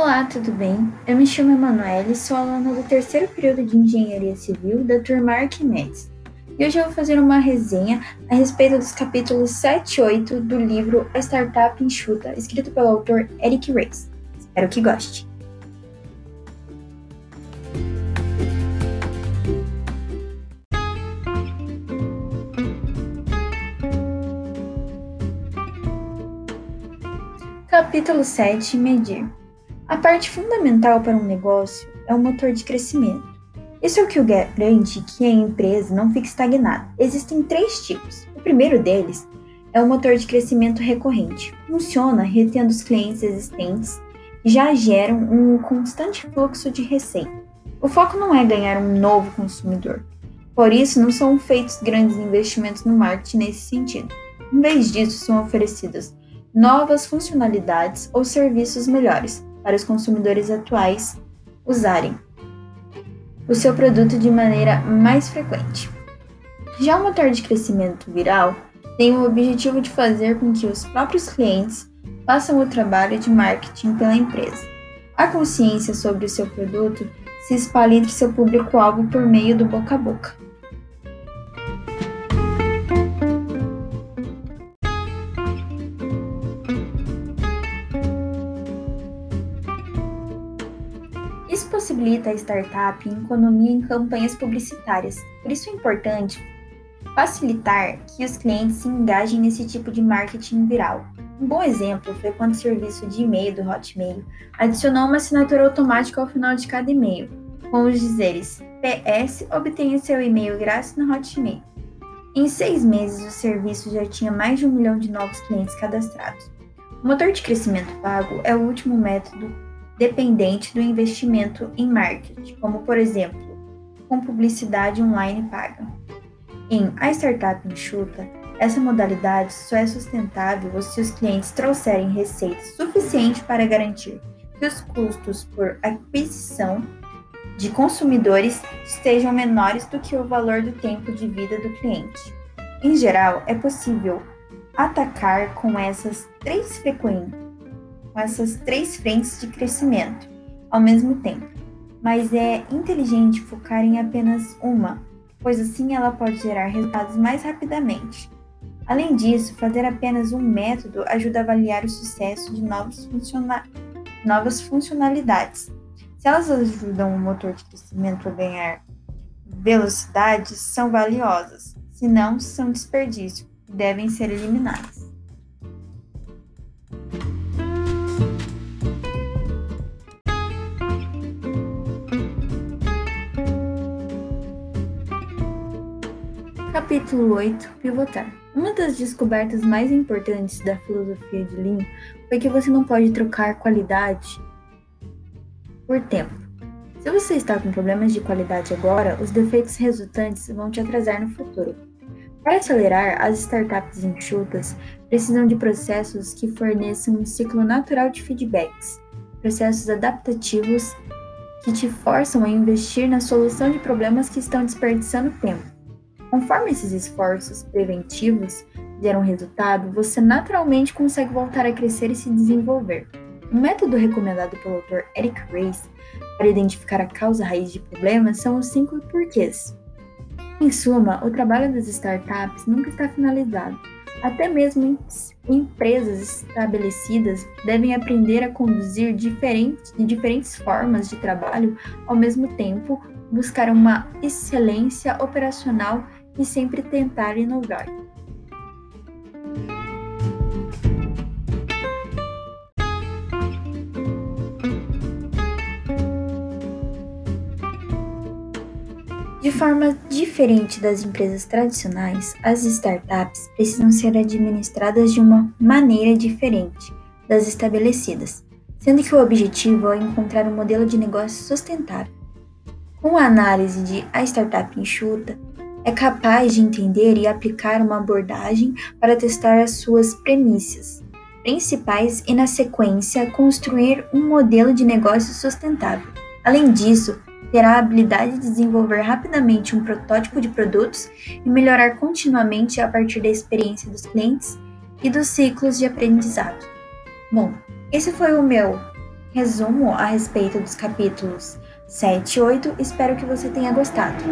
Olá, tudo bem? Eu me chamo Emanuele, sou aluna do terceiro período de Engenharia Civil da turma Arquimedes. E hoje eu vou fazer uma resenha a respeito dos capítulos 7 e 8 do livro A Startup Enxuta, escrito pelo autor Eric Reis. Espero que goste. Capítulo 7 Medir a parte fundamental para um negócio é o motor de crescimento. Isso é o que garante que a empresa não fique estagnada. Existem três tipos. O primeiro deles é o motor de crescimento recorrente. Funciona retendo os clientes existentes e já geram um constante fluxo de receita. O foco não é ganhar um novo consumidor. Por isso, não são feitos grandes investimentos no marketing nesse sentido. Em vez disso, são oferecidas novas funcionalidades ou serviços melhores, para os consumidores atuais usarem o seu produto de maneira mais frequente. Já o motor de crescimento viral tem o objetivo de fazer com que os próprios clientes façam o trabalho de marketing pela empresa. A consciência sobre o seu produto se espalha entre seu público-alvo por meio do boca a boca. Possibilita a startup em economia em campanhas publicitárias. Por isso é importante facilitar que os clientes se engajem nesse tipo de marketing viral. Um bom exemplo foi quando o serviço de e-mail do Hotmail adicionou uma assinatura automática ao final de cada e-mail, com os dizeres PS obtenha seu e-mail grátis no Hotmail. Em seis meses, o serviço já tinha mais de um milhão de novos clientes cadastrados. O motor de crescimento pago é o último método dependente do investimento em marketing, como por exemplo, com publicidade online paga. Em A Startup Enxuta, essa modalidade só é sustentável se os clientes trouxerem receita suficiente para garantir que os custos por aquisição de consumidores estejam menores do que o valor do tempo de vida do cliente. Em geral, é possível atacar com essas três frequências com essas três frentes de crescimento ao mesmo tempo, mas é inteligente focar em apenas uma, pois assim ela pode gerar resultados mais rapidamente. Além disso, fazer apenas um método ajuda a avaliar o sucesso de funciona novas funcionalidades. Se elas ajudam o motor de crescimento a ganhar velocidade, são valiosas, se não, são desperdício e devem ser eliminadas. Capítulo 8 Pivotar Uma das descobertas mais importantes da filosofia de Lean foi que você não pode trocar qualidade por tempo. Se você está com problemas de qualidade agora, os defeitos resultantes vão te atrasar no futuro. Para acelerar, as startups enxutas precisam de processos que forneçam um ciclo natural de feedbacks, processos adaptativos que te forçam a investir na solução de problemas que estão desperdiçando tempo. Conforme esses esforços preventivos geram resultado, você naturalmente consegue voltar a crescer e se desenvolver. Um método recomendado pelo autor Eric Reis para identificar a causa raiz de problemas são os cinco porquês. Em suma, o trabalho das startups nunca está finalizado. Até mesmo empresas estabelecidas devem aprender a conduzir diferentes, diferentes formas de trabalho ao mesmo tempo, buscar uma excelência operacional e sempre tentar inovar. De forma diferente das empresas tradicionais, as startups precisam ser administradas de uma maneira diferente das estabelecidas, sendo que o objetivo é encontrar um modelo de negócio sustentável. Com a análise de A Startup Enxuta, é capaz de entender e aplicar uma abordagem para testar as suas premissas principais e, na sequência, construir um modelo de negócio sustentável. Além disso, terá a habilidade de desenvolver rapidamente um protótipo de produtos e melhorar continuamente a partir da experiência dos clientes e dos ciclos de aprendizado. Bom, esse foi o meu resumo a respeito dos capítulos 7 e 8. Espero que você tenha gostado.